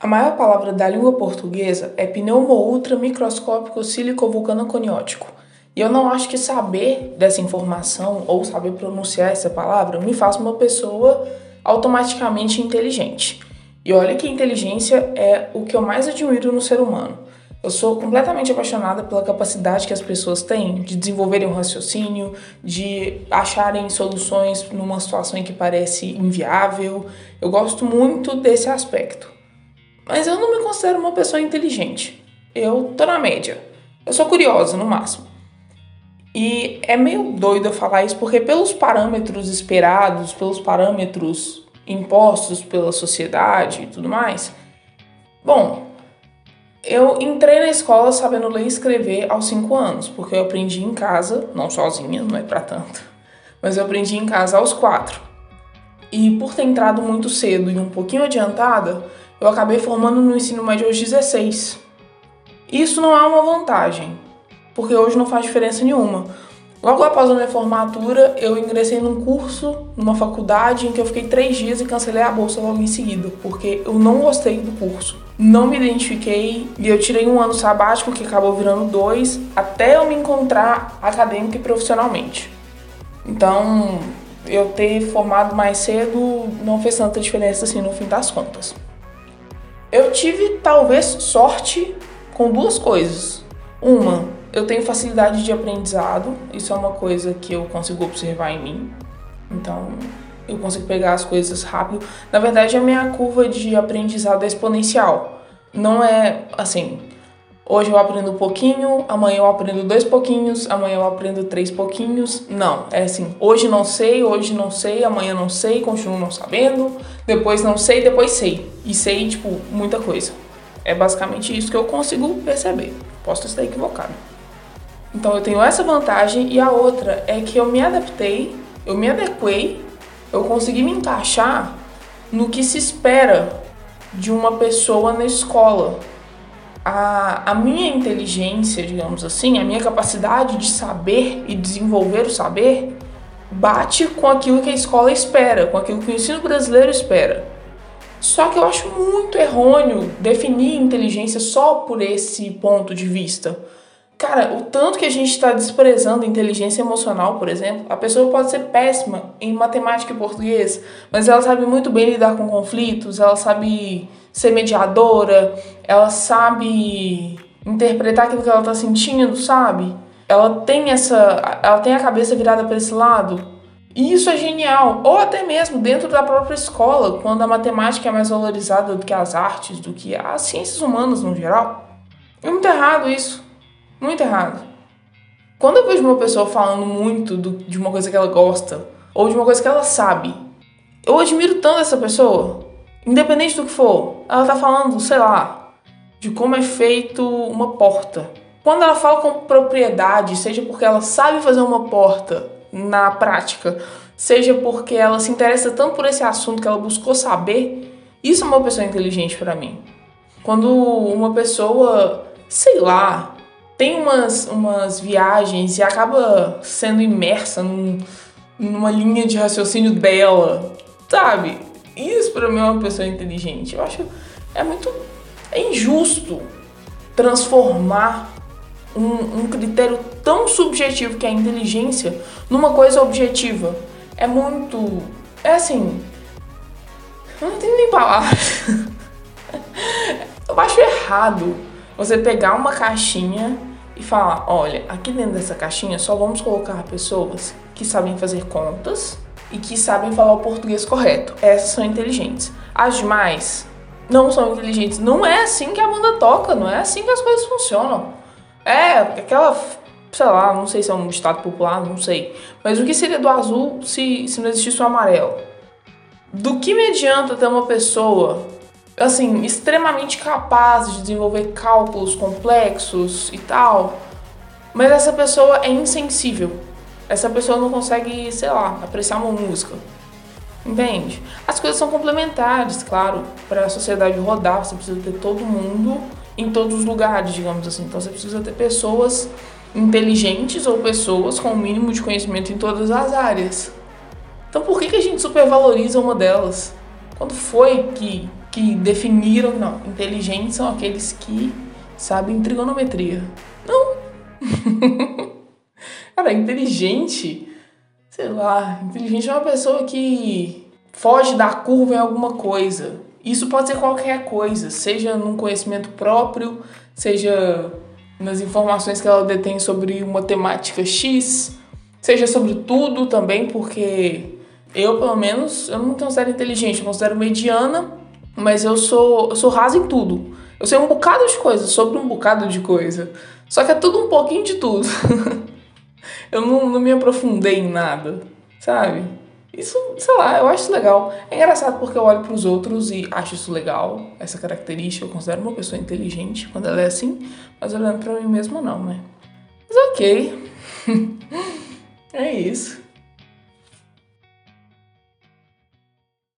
A maior palavra da língua portuguesa é pneumo-ultra microscópico sílico-vulcano-coniótico. E eu não acho que saber dessa informação ou saber pronunciar essa palavra me faz uma pessoa automaticamente inteligente. E olha que inteligência é o que eu mais admiro no ser humano. Eu sou completamente apaixonada pela capacidade que as pessoas têm de desenvolverem um raciocínio, de acharem soluções numa situação em que parece inviável. Eu gosto muito desse aspecto. Mas eu não me considero uma pessoa inteligente. Eu tô na média. Eu sou curiosa, no máximo. E é meio doido eu falar isso porque, pelos parâmetros esperados, pelos parâmetros impostos pela sociedade e tudo mais, bom, eu entrei na escola sabendo ler e escrever aos 5 anos, porque eu aprendi em casa, não sozinha, não é para tanto, mas eu aprendi em casa aos 4. E por ter entrado muito cedo e um pouquinho adiantada, eu acabei formando no ensino médio aos 16. Isso não é uma vantagem, porque hoje não faz diferença nenhuma. Logo após a minha formatura, eu ingressei num curso, numa faculdade, em que eu fiquei três dias e cancelei a bolsa logo em seguida, porque eu não gostei do curso. Não me identifiquei e eu tirei um ano sabático, que acabou virando dois, até eu me encontrar acadêmica e profissionalmente. Então, eu ter formado mais cedo não fez tanta diferença assim no fim das contas. Eu tive talvez sorte com duas coisas. Uma, eu tenho facilidade de aprendizado, isso é uma coisa que eu consigo observar em mim. Então, eu consigo pegar as coisas rápido. Na verdade, a minha curva de aprendizado é exponencial. Não é assim, hoje eu aprendo um pouquinho, amanhã eu aprendo dois pouquinhos, amanhã eu aprendo três pouquinhos. Não, é assim, hoje não sei, hoje não sei, amanhã não sei, continuo não sabendo, depois não sei, depois sei. E sei, tipo, muita coisa. É basicamente isso que eu consigo perceber. Posso estar equivocado. Então eu tenho essa vantagem e a outra é que eu me adaptei, eu me adequei, eu consegui me encaixar no que se espera de uma pessoa na escola. A, a minha inteligência, digamos assim, a minha capacidade de saber e desenvolver o saber bate com aquilo que a escola espera, com aquilo que o ensino brasileiro espera. Só que eu acho muito errôneo definir inteligência só por esse ponto de vista. Cara, o tanto que a gente está desprezando inteligência emocional, por exemplo, a pessoa pode ser péssima em matemática e português, mas ela sabe muito bem lidar com conflitos, ela sabe ser mediadora, ela sabe interpretar aquilo que ela está sentindo, sabe? Ela tem essa, ela tem a cabeça virada para esse lado. E isso é genial. Ou até mesmo dentro da própria escola, quando a matemática é mais valorizada do que as artes, do que as ciências humanas no geral. É muito errado isso. Muito errado. Quando eu vejo uma pessoa falando muito do, de uma coisa que ela gosta, ou de uma coisa que ela sabe, eu admiro tanto essa pessoa. Independente do que for, ela tá falando, sei lá, de como é feito uma porta. Quando ela fala com propriedade, seja porque ela sabe fazer uma porta na prática, seja porque ela se interessa tanto por esse assunto que ela buscou saber, isso é uma pessoa inteligente para mim. Quando uma pessoa, sei lá, tem umas, umas viagens e acaba sendo imersa num, numa linha de raciocínio dela, sabe? Isso para mim é uma pessoa inteligente. Eu acho é muito é injusto transformar um, um critério tão subjetivo que é a inteligência numa coisa objetiva. É muito. É assim. Eu não tenho nem palavras. eu acho errado você pegar uma caixinha e falar: olha, aqui dentro dessa caixinha só vamos colocar pessoas que sabem fazer contas e que sabem falar o português correto. Essas são inteligentes. As demais não são inteligentes. Não é assim que a banda toca, não é assim que as coisas funcionam. É aquela, sei lá, não sei se é um estado popular, não sei. Mas o que seria do azul se, se não existisse o amarelo? Do que me adianta ter uma pessoa assim, extremamente capaz de desenvolver cálculos complexos e tal, mas essa pessoa é insensível. Essa pessoa não consegue, sei lá, apreciar uma música. Entende? As coisas são complementares, claro. Para a sociedade rodar, você precisa ter todo mundo em todos os lugares, digamos assim. Então você precisa ter pessoas inteligentes ou pessoas com o mínimo de conhecimento em todas as áreas. Então por que, que a gente supervaloriza uma delas? Quando foi que que definiram, não, inteligentes são aqueles que sabem trigonometria. Não. Cara, inteligente, sei lá, inteligente é uma pessoa que foge da curva em alguma coisa. Isso pode ser qualquer coisa, seja num conhecimento próprio, seja nas informações que ela detém sobre uma temática X, seja sobre tudo também, porque eu, pelo menos, eu não considero inteligente, eu considero mediana, mas eu sou, eu sou rasa em tudo. Eu sei um bocado de coisa, sobre um bocado de coisa. Só que é tudo um pouquinho de tudo. eu não, não me aprofundei em nada, sabe? Isso, sei lá, eu acho isso legal. É engraçado porque eu olho para os outros e acho isso legal, essa característica. Eu considero uma pessoa inteligente quando ela é assim, mas olhando para mim mesma, não, né? Mas ok. é isso.